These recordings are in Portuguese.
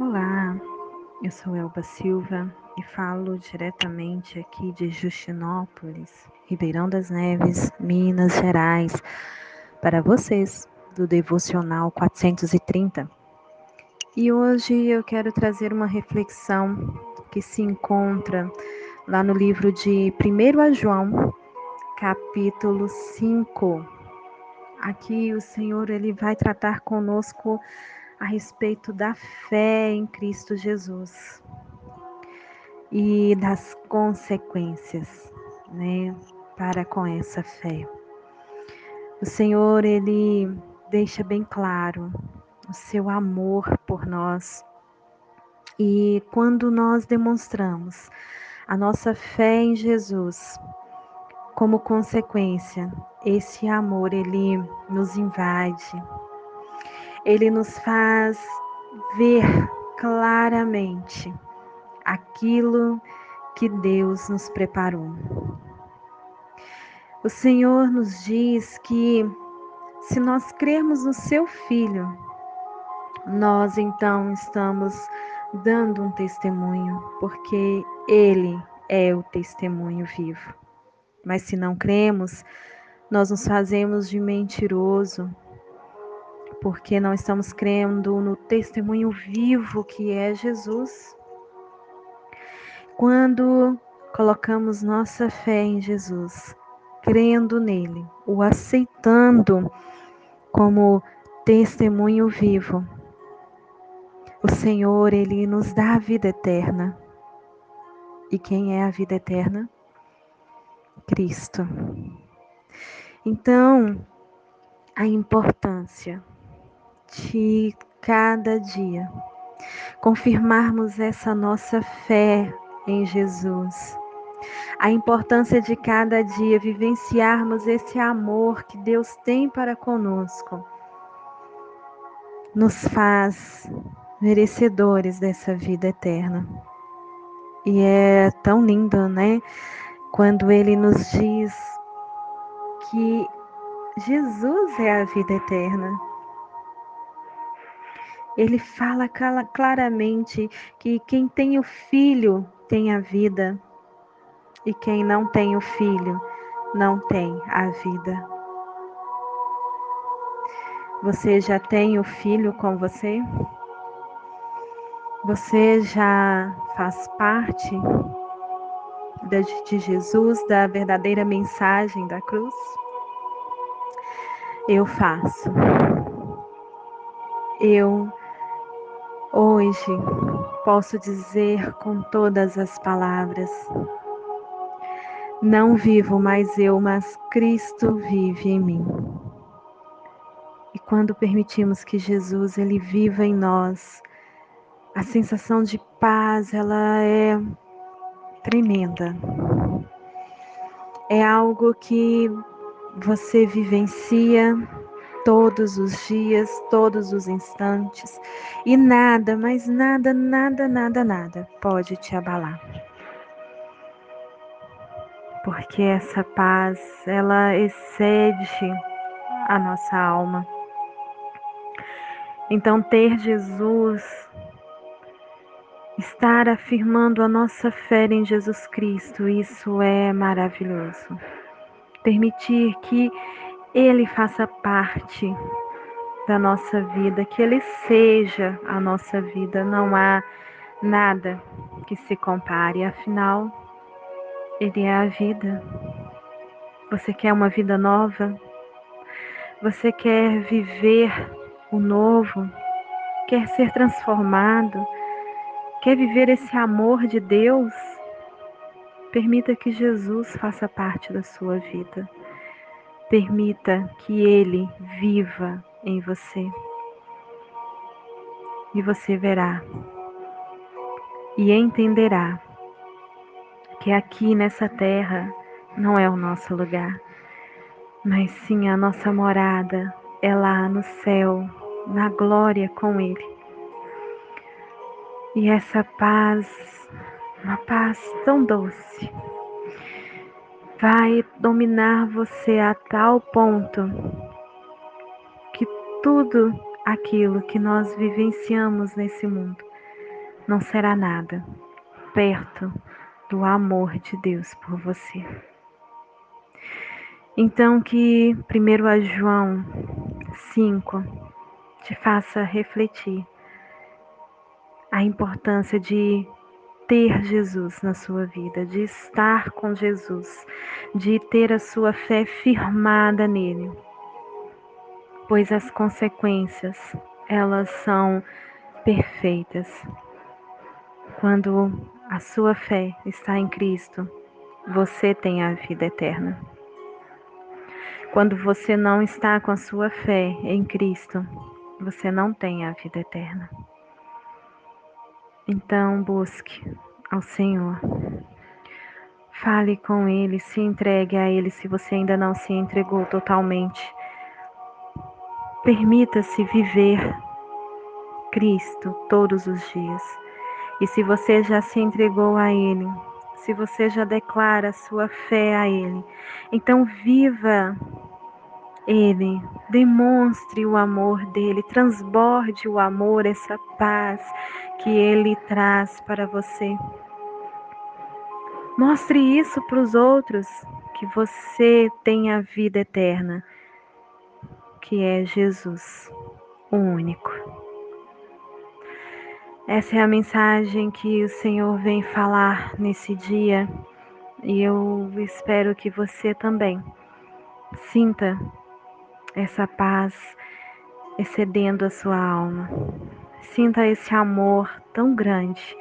Olá, eu sou Elba Silva e falo diretamente aqui de Justinópolis, Ribeirão das Neves, Minas Gerais, para vocês do Devocional 430. E hoje eu quero trazer uma reflexão que se encontra lá no livro de 1 João, capítulo 5. Aqui o Senhor ele vai tratar conosco a respeito da fé em Cristo Jesus e das consequências, né, para com essa fé. O Senhor ele deixa bem claro o seu amor por nós. E quando nós demonstramos a nossa fé em Jesus, como consequência, esse amor ele nos invade, ele nos faz ver claramente aquilo que Deus nos preparou. O Senhor nos diz que se nós crermos no seu Filho, nós então estamos dando um testemunho, porque Ele é o testemunho vivo. Mas se não cremos, nós nos fazemos de mentiroso porque não estamos crendo no testemunho vivo que é Jesus. Quando colocamos nossa fé em Jesus, crendo nele, o aceitando como testemunho vivo, o Senhor, ele nos dá a vida eterna. E quem é a vida eterna? Cristo. Então, a importância de cada dia. Confirmarmos essa nossa fé em Jesus. A importância de cada dia vivenciarmos esse amor que Deus tem para conosco nos faz merecedores dessa vida eterna. E é tão lindo, né? Quando ele nos diz que Jesus é a vida eterna ele fala claramente que quem tem o filho tem a vida e quem não tem o filho não tem a vida. Você já tem o filho com você? Você já faz parte de Jesus, da verdadeira mensagem da cruz? Eu faço. Eu Hoje posso dizer com todas as palavras: Não vivo mais eu, mas Cristo vive em mim. E quando permitimos que Jesus ele viva em nós, a sensação de paz ela é tremenda. É algo que você vivencia todos os dias, todos os instantes, e nada, mas nada, nada, nada, nada pode te abalar. Porque essa paz, ela excede a nossa alma. Então, ter Jesus, estar afirmando a nossa fé em Jesus Cristo, isso é maravilhoso. Permitir que ele faça parte da nossa vida, que Ele seja a nossa vida. Não há nada que se compare, afinal, Ele é a vida. Você quer uma vida nova? Você quer viver o novo? Quer ser transformado? Quer viver esse amor de Deus? Permita que Jesus faça parte da sua vida. Permita que Ele viva em você. E você verá e entenderá que aqui nessa terra não é o nosso lugar, mas sim a nossa morada é lá no céu, na glória com Ele. E essa paz, uma paz tão doce, vai dominar você a tal ponto que tudo aquilo que nós vivenciamos nesse mundo não será nada perto do amor de Deus por você. Então que 1 João 5 te faça refletir a importância de ter Jesus na sua vida, de estar com Jesus, de ter a sua fé firmada nele. Pois as consequências, elas são perfeitas. Quando a sua fé está em Cristo, você tem a vida eterna. Quando você não está com a sua fé em Cristo, você não tem a vida eterna. Então busque ao Senhor. Fale com Ele, se entregue a Ele se você ainda não se entregou totalmente. Permita-se viver Cristo todos os dias. E se você já se entregou a Ele, se você já declara sua fé a Ele, então viva Ele, demonstre o amor dele, transborde o amor, essa paz que Ele traz para você. Mostre isso para os outros, que você tem a vida eterna, que é Jesus, o único. Essa é a mensagem que o Senhor vem falar nesse dia e eu espero que você também sinta essa paz excedendo a sua alma. Sinta esse amor tão grande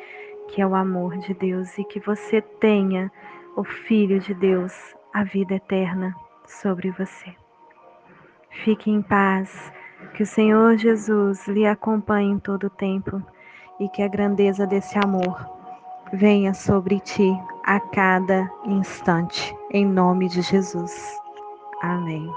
que é o amor de Deus e que você tenha o Filho de Deus, a vida eterna sobre você. Fique em paz, que o Senhor Jesus lhe acompanhe em todo o tempo e que a grandeza desse amor venha sobre ti a cada instante, em nome de Jesus. Amém.